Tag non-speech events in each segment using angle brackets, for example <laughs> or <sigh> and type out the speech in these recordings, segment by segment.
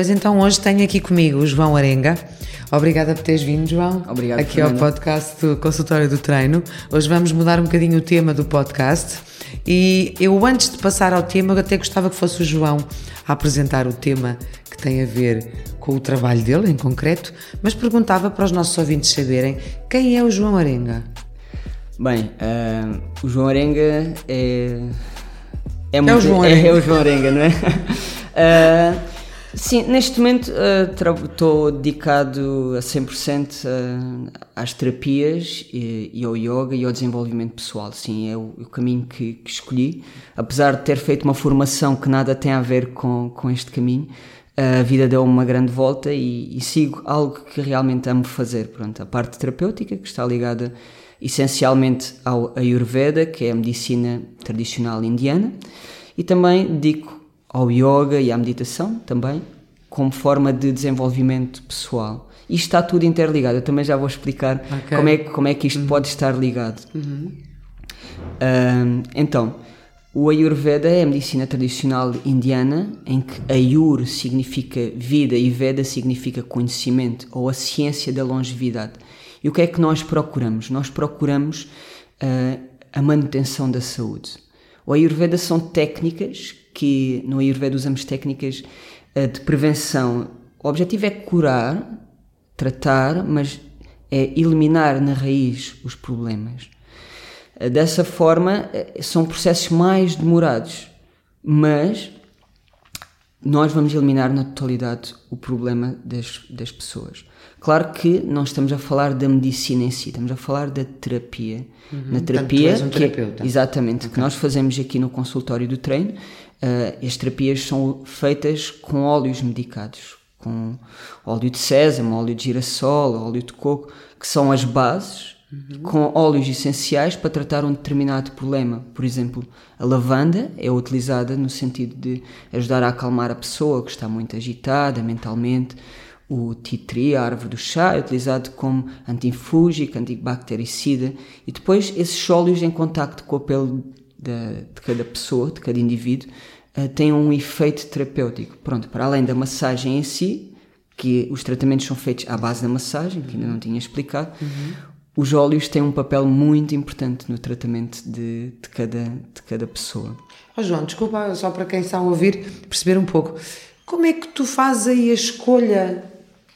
Pois então hoje tenho aqui comigo o João Arenga. Obrigada por teres vindo, João. Obrigado, Aqui Fernanda. ao podcast do Consultório do Treino. Hoje vamos mudar um bocadinho o tema do podcast. E eu, antes de passar ao tema, até gostava que fosse o João a apresentar o tema que tem a ver com o trabalho dele, em concreto, mas perguntava para os nossos ouvintes saberem quem é o João Arenga. Bem, ah, o João Arenga é. É, muito- o João <laughs> é- Arenga. é o João Arenga, não é? Ah, <laughs> sim, neste momento estou dedicado a 100% a- às terapias e, e ao yoga e ao desenvolvimento pessoal. Sim, é o, o caminho que, que escolhi. Apesar de ter feito uma formação que nada tem a ver com, com este caminho, a vida deu uma grande volta e, e sigo algo que realmente amo fazer. Pronto, a parte terapêutica, que está ligada essencialmente ao Ayurveda, que é a medicina tradicional indiana, e também dedico ao yoga e à meditação também, como forma de desenvolvimento pessoal. Isto está tudo interligado, eu também já vou explicar Ok. como, é, que- como é que isto pode estar ligado. Ahm, então, o Ayurveda é a medicina tradicional indiana, em que Ayur significa vida e Veda significa conhecimento ou a ciência da longevidade. E o que é que nós procuramos? Nós procuramos ah, a manutenção da saúde. O Ayurveda são técnicas que, no Ayurveda usamos técnicas ah, de prevenção. O objetivo é curar, tratar, mas é eliminar na raiz os problemas. Dessa forma, eh, são processos mais demorados, mas nós vamos eliminar na totalidade o problema das, das pessoas. Claro que não estamos a falar da medicina em si, estamos a falar da terapia. Na terapia, um que é- exatamente, que nós fazemos aqui no consultório do treino, eh, as terapias são feitas com óleos medicados, com óleo de sésamo, óleo de girassol, óleo de coco, que são as bases, com óleos essenciais para tratar um determinado problema. Por exemplo, a lavanda é utilizada no sentido de ajudar a acalmar a pessoa que está muito agitada mentalmente. O tree, a árvore do chá, é utilizado como antifúngico, antibactericida. E depois esses óleos em contacto com a pele da- de cada pessoa, de cada indivíduo, eh, têm um efeito terapêutico. Pronto, para além da massagem em si, que os tratamentos são feitos à base da massagem, que ainda não tinha explicado, os óleos têm um papel muito importante no tratamento de, de, cada, de cada pessoa. Ó João, desculpa, só para quem está a ouvir perceber um pouco. Como é que tu fazes aí a escolha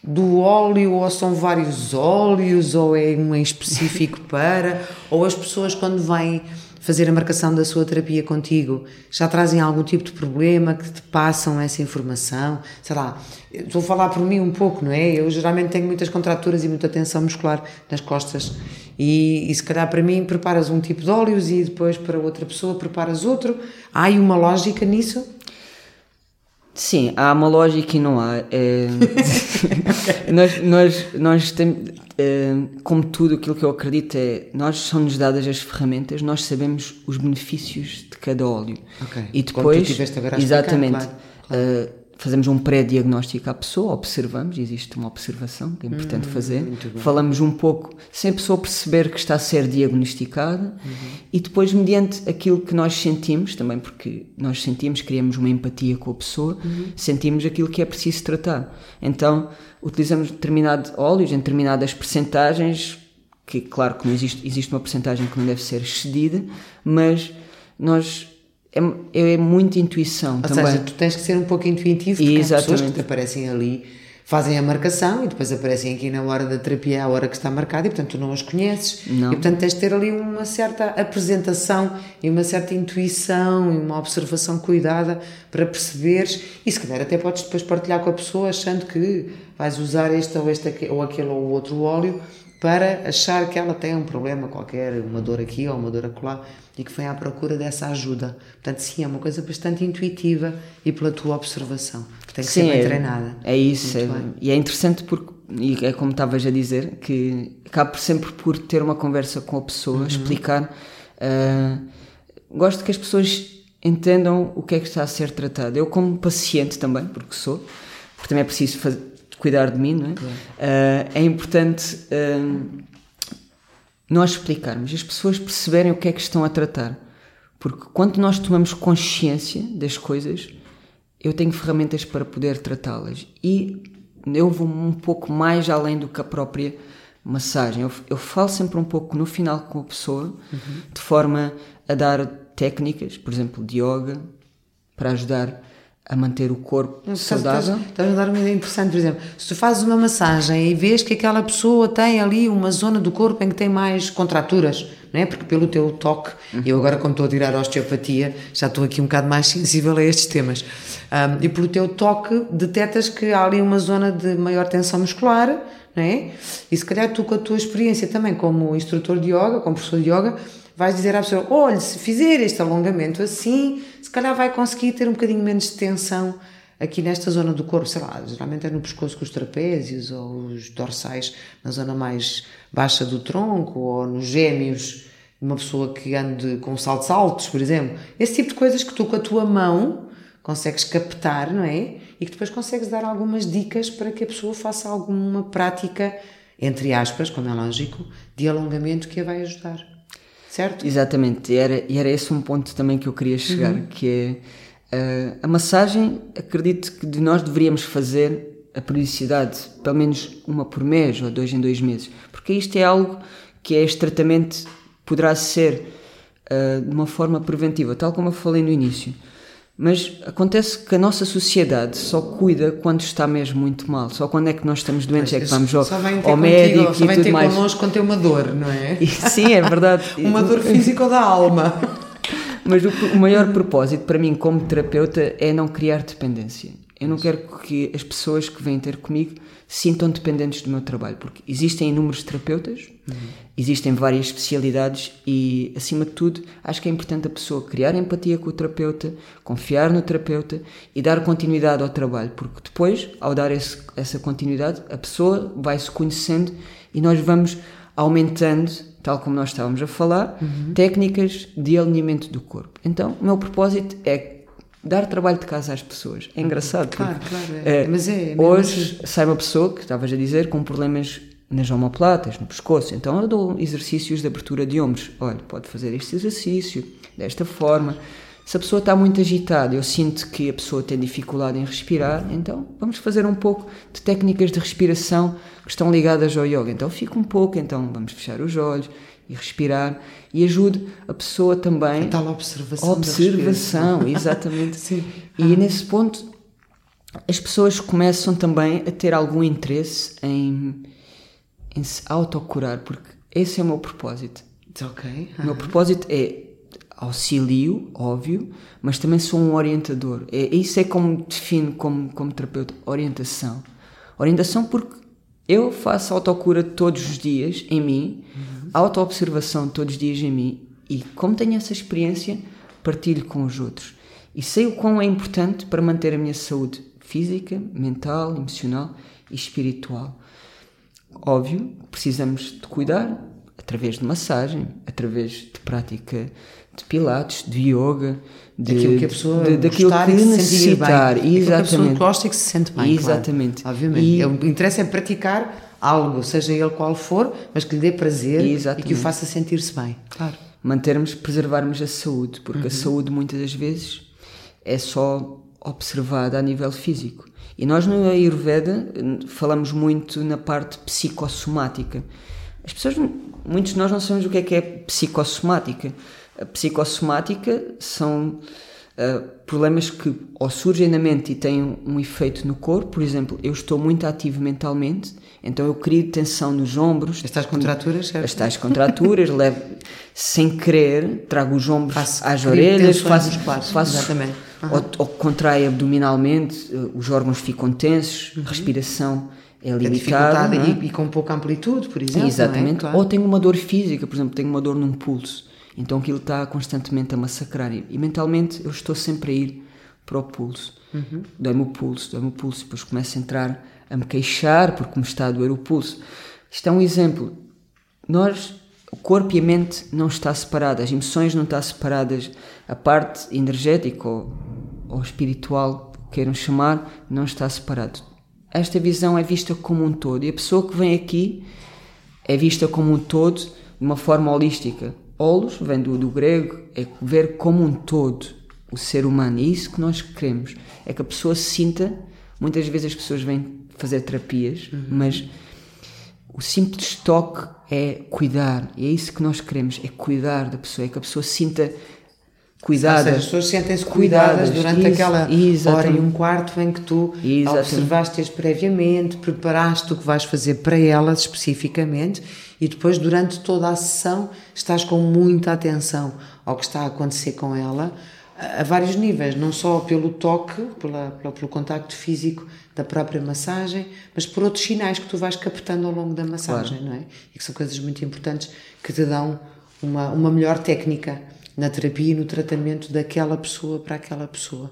do óleo, ou são vários óleos, ou é um em específico <laughs> para, ou as pessoas quando vêm fazer a marcação da sua terapia contigo já trazem algum tipo de problema que te passam essa informação? Sei lá, estou a falar por mim um pouco, não é? Eu geralmente tenho muitas contraturas e muita tensão muscular nas costas e, e se calhar para mim preparas um tipo de óleos e depois para outra pessoa preparas outro. Há aí uma lógica nisso? Sim, há uma lógica e não há. É... <laughs> nós, nós, nós temos, é, como tudo aquilo que eu acredito é, nós são-nos dadas as ferramentas, nós sabemos os benefícios de cada óleo. Ok. E depois, a explicar, exatamente, claro, é, fazemos um pré-diagnóstico à pessoa, observamos, existe uma observação que é Hum, importante fazer, falamos um pouco, sem a pessoa perceber que está a ser diagnosticada e depois, mediante aquilo que nós sentimos, também porque nós sentimos, criamos uma empatia com a pessoa, sentimos aquilo que é preciso tratar. Então, utilizamos determinados óleos em determinadas percentagens, que claro que não existe, existe uma percentagem que não deve ser excedida, mas nós é, é muita intuição Ou também. seja, tu tens que ser um pouco intuitivo porque há pessoas que te aparecem ali, fazem a marcação e depois aparecem aqui na hora da terapia, a hora que está marcada, e portanto tu não as conheces. Não. E portanto tens de ter ali uma certa apresentação e uma certa intuição e uma observação cuidada para perceberes e se calhar até podes depois partilhar com a pessoa achando que vais usar este ou, este, ou aquele ou outro óleo para achar que ela tem um problema qualquer, uma dor aqui ou uma dor acolá e que vem à procura dessa ajuda. Portanto, sim, é uma coisa bastante intuitiva e pela tua observação, que tem que ser bem é, treinada. É isso, é- e é interessante porque, e é como estavas a dizer, que acabo sempre por ter uma conversa com a pessoa, Uhum. explicar. ah, gosto que as pessoas entendam o que é que está a ser tratado. Eu, como paciente também, porque sou, porque também é preciso faz- cuidar de mim, não é? Ah, é importante ah, nós explicarmos, as pessoas perceberem o que é que estão a tratar. Porque quando nós tomamos consciência das coisas, eu tenho ferramentas para poder tratá-las e eu vou um pouco mais além do que a própria massagem. Eu, eu falo sempre um pouco no final com a pessoa, uhum. de forma a dar técnicas, por exemplo, de yoga, para ajudar a manter o corpo Não, saudável. Estás a dar uma ideia interessante, por exemplo, se tu fazes uma massagem e vês que aquela pessoa tem ali uma zona do corpo em que tem mais contraturas, não é? Porque pelo teu toque, uhum. eu agora como estou a tirar a osteopatia, já estou aqui um bocado mais <laughs> sensível a estes temas, um, e pelo teu toque detectas que há ali uma zona de maior tensão muscular, não é? E se calhar tu com a tua experiência também como instrutor de yoga, como professor de yoga, vais dizer à pessoa, olha, se fizer este alongamento assim, se calhar vai conseguir ter um bocadinho menos de tensão aqui nesta zona do corpo, sei lá, geralmente é no pescoço com os trapézios ou os dorsais na zona mais baixa do tronco ou nos gêmeos, uma pessoa que ande com saltos altos, por exemplo. Esse tipo de coisas que tu com a tua mão consegues captar, não é? E que depois consegues dar algumas dicas para que a pessoa faça alguma prática, entre aspas, como é lógico, de alongamento que a vai ajudar certo? Exatamente, e era, e era esse um ponto também que eu queria chegar, uhum. que é uh, a massagem, acredito que de nós deveríamos fazer a periodicidade, pelo menos uma por mês ou dois em dois meses, porque isto é algo que é este tratamento poderá ser uh, de uma forma preventiva, tal como eu falei no início. Mas acontece que a nossa sociedade só cuida quando está mesmo muito mal. Só quando é que nós estamos doentes é que vamos ao, ao médico contigo, só vem ter mais. connosco quando tem uma dor, não é? E, <laughs> sim, é verdade. <laughs> uma dor física ou da alma. <laughs> Mas o, o maior propósito para mim como terapeuta é não criar dependência. Eu não quero que as pessoas que vêm ter comigo sintam dependentes do meu trabalho, porque existem inúmeros terapeutas, uhum. existem várias especialidades e, acima de tudo, acho que é importante a pessoa criar empatia com o terapeuta, confiar no terapeuta e dar continuidade ao trabalho, porque depois, ao dar esse, essa continuidade, a pessoa vai se conhecendo e nós vamos aumentando, tal como nós estávamos a falar, uhum. técnicas de alinhamento do corpo. Então, o meu propósito é dar trabalho de casa às pessoas. É engraçado. Claro, claro. É. É, mas é, é hoje assim. sai uma pessoa que estavas a dizer com problemas nas omoplatas, no pescoço. Então eu dou exercícios de abertura de ombros. Olha, pode fazer este exercício desta forma. Se a pessoa está muito agitada, eu sinto que a pessoa tem dificuldade em respirar, então vamos fazer um pouco de técnicas de respiração que estão ligadas ao yoga. Então fica um pouco, então vamos fechar os olhos e respirar e ajude a pessoa também a tal observação observação exatamente <laughs> Sim. e ah. nesse ponto as pessoas começam também a ter algum interesse em, em se autocurar porque esse é o meu propósito ok o meu propósito é auxilio, óbvio, mas também sou um orientador. É, isso é como defino como, como terapeuta, orientação. Orientação porque eu faço autocura todos os dias em mim, uhum. Autoobservação todos os dias em mim e como tenho essa experiência, partilho com os outros. E sei o quão é importante para manter a minha saúde física, mental, emocional e espiritual. Óbvio, precisamos de cuidar através de massagem, através de prática de pilates, de yoga, de, daquilo que a pessoa de, daquilo que necessitar, bem. exatamente. que a pessoa gosta e que se sente bem, exatamente. Claro, obviamente. E, o interesse é praticar algo, seja ele qual for, mas que lhe dê prazer exatamente. e que o faça sentir-se bem. Claro. Mantermos, preservarmos a saúde, porque uhum. a saúde muitas das vezes é só observada a nível físico. E nós no Ayurveda falamos muito na parte psicossomática. As pessoas, muitos de nós não sabemos o que é que é psicossomática. A psicossomática são uh, problemas que ou surgem na mente e têm um, um efeito no corpo. Por exemplo, eu estou muito ativo mentalmente, então eu crio tensão nos ombros. As tais contraturas, certo? As tais contraturas, <laughs> levo, sem querer, trago os ombros faço, às orelhas, faço, faço Exatamente. Uhum. Ou, ou contrai abdominalmente, eh, os órgãos ficam tensos, uhum. respiração é, é limitada. É e, e, com pouca amplitude, por exemplo. É? Exatamente. É? Claro. Ou tenho uma dor física, por exemplo, tenho uma dor num pulso então aquilo está constantemente a massacrar. E, e mentalmente eu estou sempre a ir para o pulso. Uhum. Dói-me o pulso, dói-me o pulso, e depois começo a entrar a me queixar porque me está a doer o pulso. Isto é um exemplo. Nós, o corpo e a mente não está separado, as emoções não estão separadas, a parte energética ou, ou espiritual, queiram chamar, não está separado. Esta visão é vista como um todo e a pessoa que vem aqui é vista como um todo de uma forma holística. Olos vem do, do grego, é ver como um todo o ser humano. E isso que nós queremos. É que a pessoa sinta. Muitas vezes as pessoas vêm fazer terapias, uhum. mas o simples toque é cuidar. E é isso que nós queremos: é cuidar da pessoa. É que a pessoa sinta cuidada. Seja, as pessoas sentem-se cuidadas, durante Isso, aquela hora e um quarto em que tu observaste-as previamente, preparaste o que vais fazer para elas especificamente e depois durante toda a sessão estás com muita atenção ao que está a acontecer com ela a vários níveis, não só pelo toque, pela, pelo contacto físico da própria massagem, mas por outros sinais que tu vais captando ao longo da massagem, claro. não é? E que são coisas muito importantes que te dão uma, uma melhor técnica na terapia e no tratamento daquela pessoa para aquela pessoa.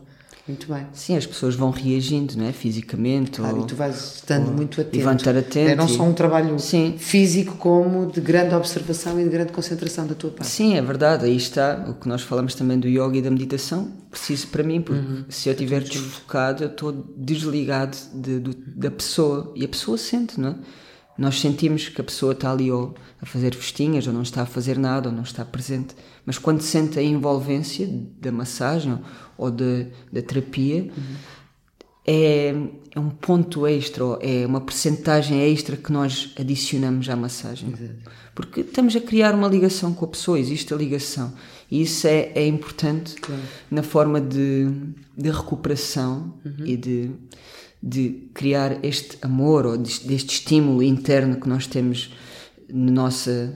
Muito bem. Sim, as pessoas vão reagindo, não é? Fisicamente. Claro, ou, e tu vais estando ou, muito atento. E vão estar atento. É não só um trabalho Sim. físico, como de grande observação e de grande concentração da tua parte. Sim, é verdade. Aí está o que nós falamos também do yoga e da meditação. Preciso para mim, porque uhum. se eu estiver desfocado, eu estou desligado de, da pessoa. E a pessoa sente, não é? Nós sentimos que a pessoa está ali ou a fazer festinhas, ou não está a fazer nada, ou não está presente. Mas quando sente a envolvência da massagem ou da, da terapia, uhum. é, é um ponto extra, é uma percentagem extra que nós adicionamos à massagem. Exato. Porque estamos a criar uma ligação com a pessoa, existe a ligação. E isso é, é importante claro. na forma de, de recuperação uhum. e de de criar este amor ou deste estímulo interno que nós temos na nossa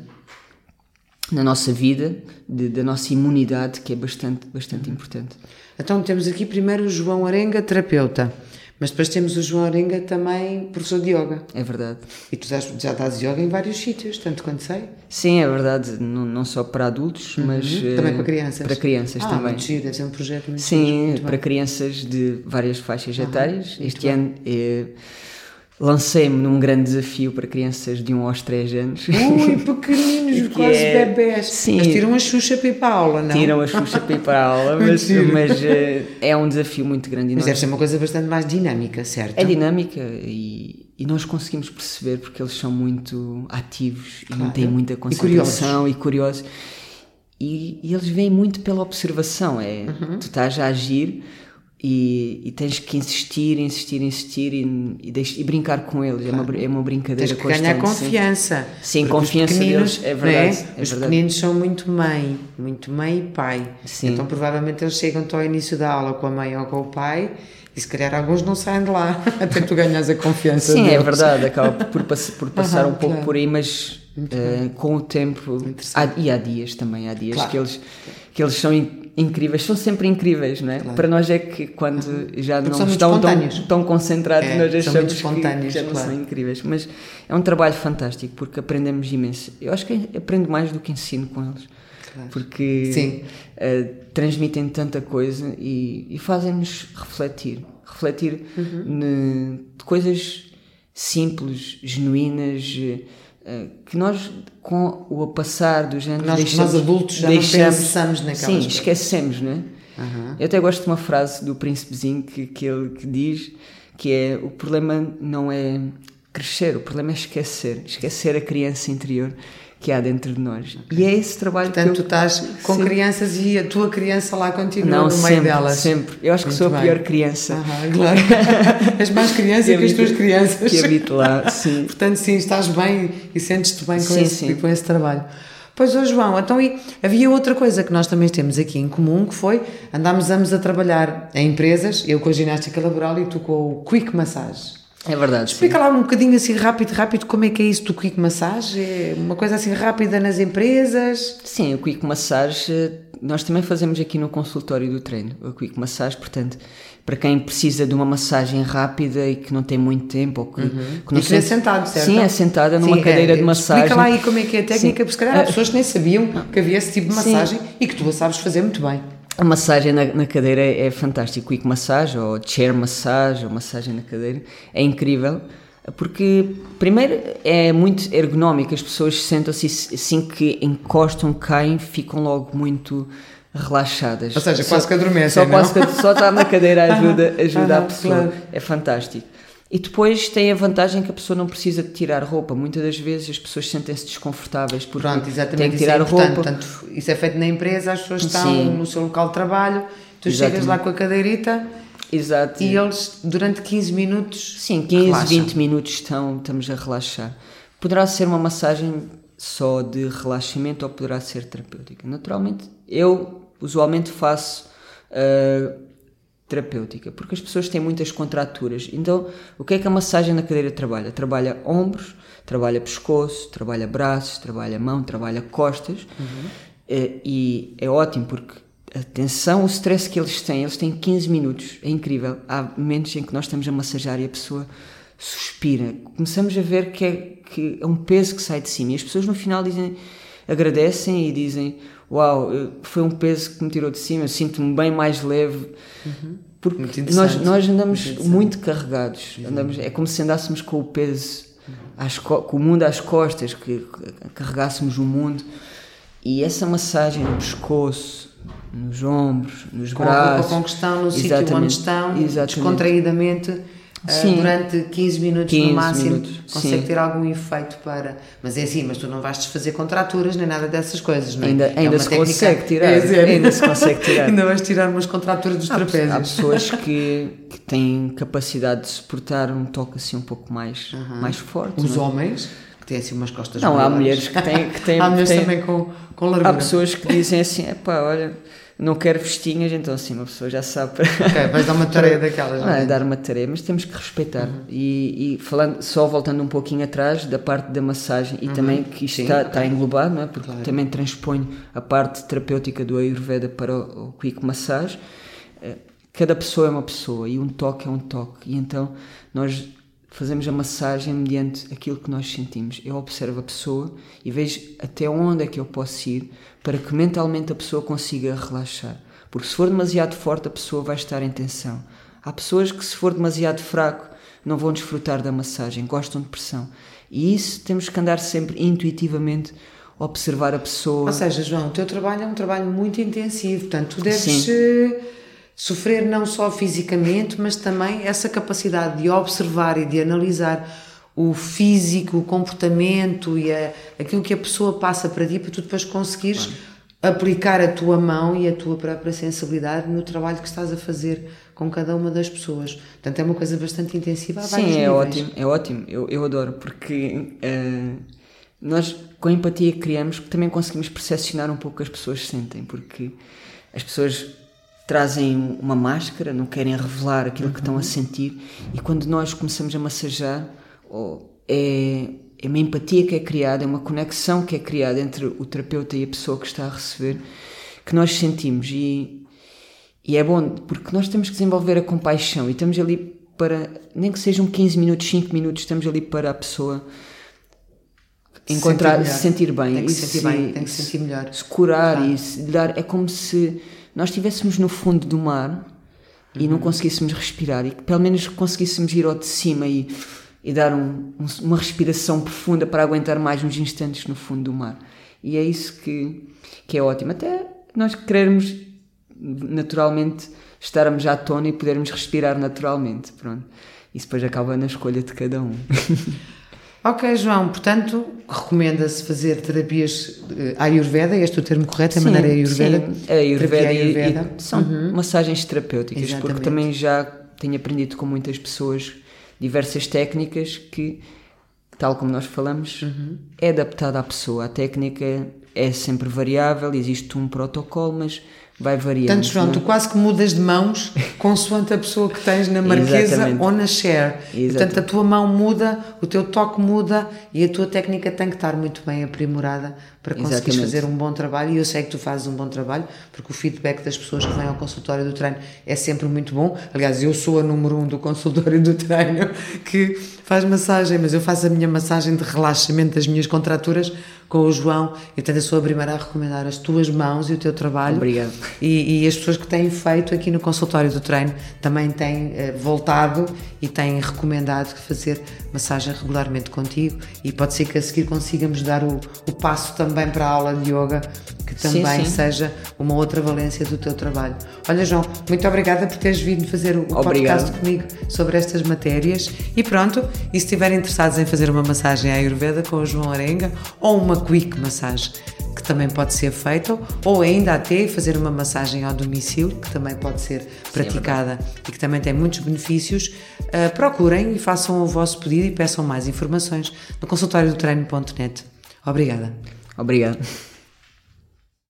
na nossa vida, de, da nossa imunidade, que é bastante, bastante importante. Então temos aqui primeiro o João Arenga, terapeuta. Mas depois temos o João Arenga também professor de yoga. É verdade. E tu já, dás yoga em vários sítios, tanto quanto sei. Sim, é verdade. Não, não só para adultos, uhum. mas. Também para crianças. Para crianças ah, também. Muito giro, um projeto muito Sim, muito para bem. crianças de várias faixas etárias. Este bem. ano. É, lancei-me num grande desafio para crianças de 1 aos 3 anos. Ui, <laughs> pequeninos, quase é... bebés. Sim. Mas tiram a Xuxa para ir para a aula, não? Tiram a Xuxa para ir para a aula, <laughs> mas, mas uh, é um desafio muito grande. Mas deve ser uma coisa bastante mais dinâmica, certo? É dinâmica e, e nós conseguimos perceber porque eles são muito ativos claro. e não têm muita concentração e curiosos. E, curiosos. E, e, eles vêm muito pela observação, é, uhum. tu estás a agir e, e, tens que insistir, insistir, insistir e, e, deixe, e brincar com eles. Claro. É, uma, é uma brincadeira tens que constante. ganhar confiança. Sim, sim confiança deles, é verdade. É? É os verdade. pequeninos são muito mãe, muito mãe e pai. Sim. Então provavelmente eles chegam ao início da aula com a mãe ou com o pai e se calhar alguns não saem de lá <laughs> até tu ganhas a confiança Sim, é deles. é verdade, acaba por, por passar um pouco claro. por aí, mas uh, com o tempo há, e há dias também, há dias claro. que eles que eles são incríveis, são sempre incríveis, não é? Claro. Para nós é que quando uhum. já Porque não estão tão, tão, concentrados, é, nós achamos que, já não claro. são incríveis. Mas é um trabalho fantástico porque aprendemos imenso. Eu acho que aprendo mais do que ensino com eles. Claro. Porque uh, transmitem tanta coisa e, e fazem-nos refletir. Refletir uhum. de coisas simples, genuínas eh, que nós, com o passar dos anos, nós, deixamos, nós adultos já deixamos, pensamos naquelas Sim, coisas. esquecemos, não é? Uhum. Eu até gosto de uma frase do príncipezinho que, que ele que diz que é o problema não é crescer, o problema é esquecer, esquecer a criança interior que há dentro de nós. E é esse trabalho Portanto, que eu... tu estás com sempre... crianças e a tua criança lá continua Não, no sempre, meio delas. sempre. Eu acho que Muito sou a pior criança. Uhum, claro. <laughs> És mais criança que, que as tuas crianças. Que habito lá, sim. <laughs> Portanto, sim, estás bem e sentes-te bem com, sim, esse, sim. com esse trabalho. Pois, oh João, então e havia outra coisa que nós também temos aqui em comum, que foi andámos ambos a trabalhar em empresas, eu com a ginástica laboral e tu com o Quick Massage. É verdade. Explica sim. lá um bocadinho assim rápido, rápido, como é que é isso do Quick Massage? É uma coisa assim rápida nas empresas? Sim, o Quick Massage nós também fazemos aqui no consultório do treino, o Quick Massage, portanto, para quem precisa de uma massagem rápida e que não tem muito tempo ou que, uhum. que não e que é sentado, certo? Sim, é sentada numa sim, cadeira é, de massagem. Explica lá aí como é que é a técnica, sim. porque se calhar há ah, pessoas que nem sabiam que havia esse tipo de massagem sim. e que tu a sabes fazer muito bem. A massagem na, na, cadeira é, é fantástico, quick massage ou chair massage ou massagem na cadeira é incrível porque primeiro é muito ergonómico, as pessoas sentam-se assim que encostam, caem, ficam logo muito relaxadas. Ou seja, quase que adormecem, só, quase que, só estar na cadeira <laughs> ajuda, ajuda a pessoa, claro. é fantástico. E depois tem a vantagem que a pessoa não precisa de tirar roupa. Muitas das vezes as pessoas sentem-se desconfortáveis porque Pronto, têm que tirar é roupa. Portanto, isso é feito na empresa, as pessoas estão Sim. no seu local de trabalho, tu Tu chegas lá com a cadeirita Exato. e eles, durante 15 minutos. Sim, 15, relaxam. 20 minutos estão, estamos a relaxar. Poderá ser uma massagem só de relaxamento ou poderá ser terapêutica. Naturalmente, eu usualmente faço uh, terapêutica, porque as pessoas têm muitas contraturas. Então, o que é que a massagem na cadeira trabalha? Trabalha ombros, trabalha pescoço, trabalha braços, trabalha mão, trabalha costas. Eh, E é ótimo porque a tensão, o stress que eles têm, eles têm 15 minutos, é incrível. Há momentos em que nós estamos a massajar e a pessoa suspira. Começamos a ver que é, que é um peso que sai de cima e as pessoas no final dizem, agradecem e dizem: Uau, foi um peso que me tirou de cima, eu sinto-me bem mais leve. Porque Muito nós, nós andamos Muito muito carregados, andamos, é como se andássemos com o peso, às co- com o mundo às costas, que carregássemos o mundo. E essa massagem no pescoço, nos ombros, nos Com braços. com que estão, no sítio onde estão, exatamente. descontraídamente, Sim. durante 15 minutos 15 no máximo, minutos, consegue sim. ter algum efeito para. Mas é assim, mas tu não vais desfazer contraturas nem nada dessas coisas, não é? Ainda, É ainda uma se técnica- consegue tirar. É, sério. ainda se consegue <laughs> tirar. Ainda vais tirar umas contraturas dos Há, trapézios. há pessoas que, que têm capacidade de suportar um toque assim um pouco mais, mais forte. Os é? homens, que têm assim umas costas Não, há mulheres que têm. Que têm, <laughs> há mulheres têm- também com, com largura. Há pessoas que dizem assim: epá, olha, não quero vestinhas, então assim uma pessoa já sabe para. Ok, vais dar uma tarefa daquelas. Não é dar uma tarefa, mas temos que respeitar. E, e falando, só voltando um pouquinho atrás da parte da massagem e também que isto Sim, está, está englobado, não é? Porque Claro. também transponho a parte terapêutica do Ayurveda para o, o Quick Massage. Eh, Cada pessoa é uma pessoa e um toque é um toque. E então nós fazemos a massagem mediante aquilo que nós sentimos. Eu observo a pessoa e vejo até onde é que eu posso ir para que mentalmente a pessoa consiga relaxar. Porque se for demasiado forte, a pessoa vai estar em tensão. Há pessoas que, se for demasiado fraco, não vão desfrutar da massagem, gostam de pressão. E isso temos que andar sempre intuitivamente a observar a pessoa. Ou seja, João, o teu trabalho é um trabalho muito intensivo, portanto, tu deves Sim. Sofrer não só fisicamente, mas também essa capacidade de observar e de analisar o físico, o comportamento e a, aquilo que a pessoa passa para ti, para tu depois conseguires aplicar a tua mão e a tua própria sensibilidade no trabalho que estás a fazer com cada uma das pessoas. Portanto, é uma coisa bastante intensiva. Sim, é níveis. ótimo, é ótimo. Eu, eu adoro, porque eh, nós, com a empatia que criamos, também conseguimos percepcionar um pouco o que as pessoas sentem, porque as pessoas trazem uma máscara, não querem revelar aquilo que estão a sentir, e quando nós começamos a massajar, oh, é, é uma empatia que é criada, é uma conexão que é criada entre o terapeuta e a pessoa que está a receber, que nós sentimos. E, e é bom, porque nós temos que desenvolver a compaixão e estamos ali para, nem que sejam 15 minutos, 5 minutos, estamos ali para a pessoa encontrar, sentir se sentir bem. Tem que se sentir bem, tem que se sentir melhor. Se curar e se dar. É como se nós estivéssemos no fundo do mar e Uhum. não conseguíssemos respirar e que pelo menos conseguíssemos ir ao de cima e, e dar um- um- uma respiração profunda para aguentar mais uns instantes no fundo do mar. E é isso que, que é ótimo. Até nós querermos naturalmente estarmos à tona e podermos respirar naturalmente. Pronto. Isso depois acaba na escolha de cada um. <laughs> Ok, João, portanto, recomenda-se fazer terapias eh, Ayurveda, este é o termo correto, é Sim, maneira Ayurveda? Sim, é Ayurveda, Terapia e- e Ayurveda. são massagens terapêuticas, Exatamente. porque também já tenho aprendido com muitas pessoas diversas técnicas que, tal como nós falamos, Uhum. é adaptada à pessoa. A técnica é sempre variável, existe um protocolo, mas vai variando. Portanto, João, não é? tu quase que mudas de mãos <laughs> consoante a pessoa que tens na marquesa ou na share. Exatamente. Portanto, a tua mão muda, o teu toque muda e a tua técnica tem que estar muito bem aprimorada para conseguires fazer um bom trabalho. E eu sei que tu fazes um bom trabalho, porque o feedback das pessoas que vêm ao consultório do treino é sempre muito bom. Aliás, eu sou a número um do consultório do treino que faz massagem, mas eu faço a minha massagem de relaxamento das minhas contraturas com o João. E, portanto, eu sou a primeira a recomendar as tuas mãos e o teu trabalho. Obrigado. E, e as pessoas que têm feito aqui no consultório do treino também têm eh, voltado e têm recomendado fazer massagem regularmente contigo e pode ser que a seguir consigamos dar o, o passo também para a aula de yoga também sim, sim. seja uma outra valência do teu trabalho. Olha, João, muito obrigada por teres vindo fazer o Obrigado. podcast comigo sobre estas matérias. E pronto, e se estiverem interessados em fazer uma massagem à Ayurveda com o João Arenga ou uma quick massagem, que também pode ser feita, ou ainda até fazer uma massagem ao domicílio, que também pode ser Sim, é praticada é e que também tem muitos benefícios, uh, procurem e façam o vosso pedido e peçam mais informações no consultório do treino.net. Obrigada. Obrigado.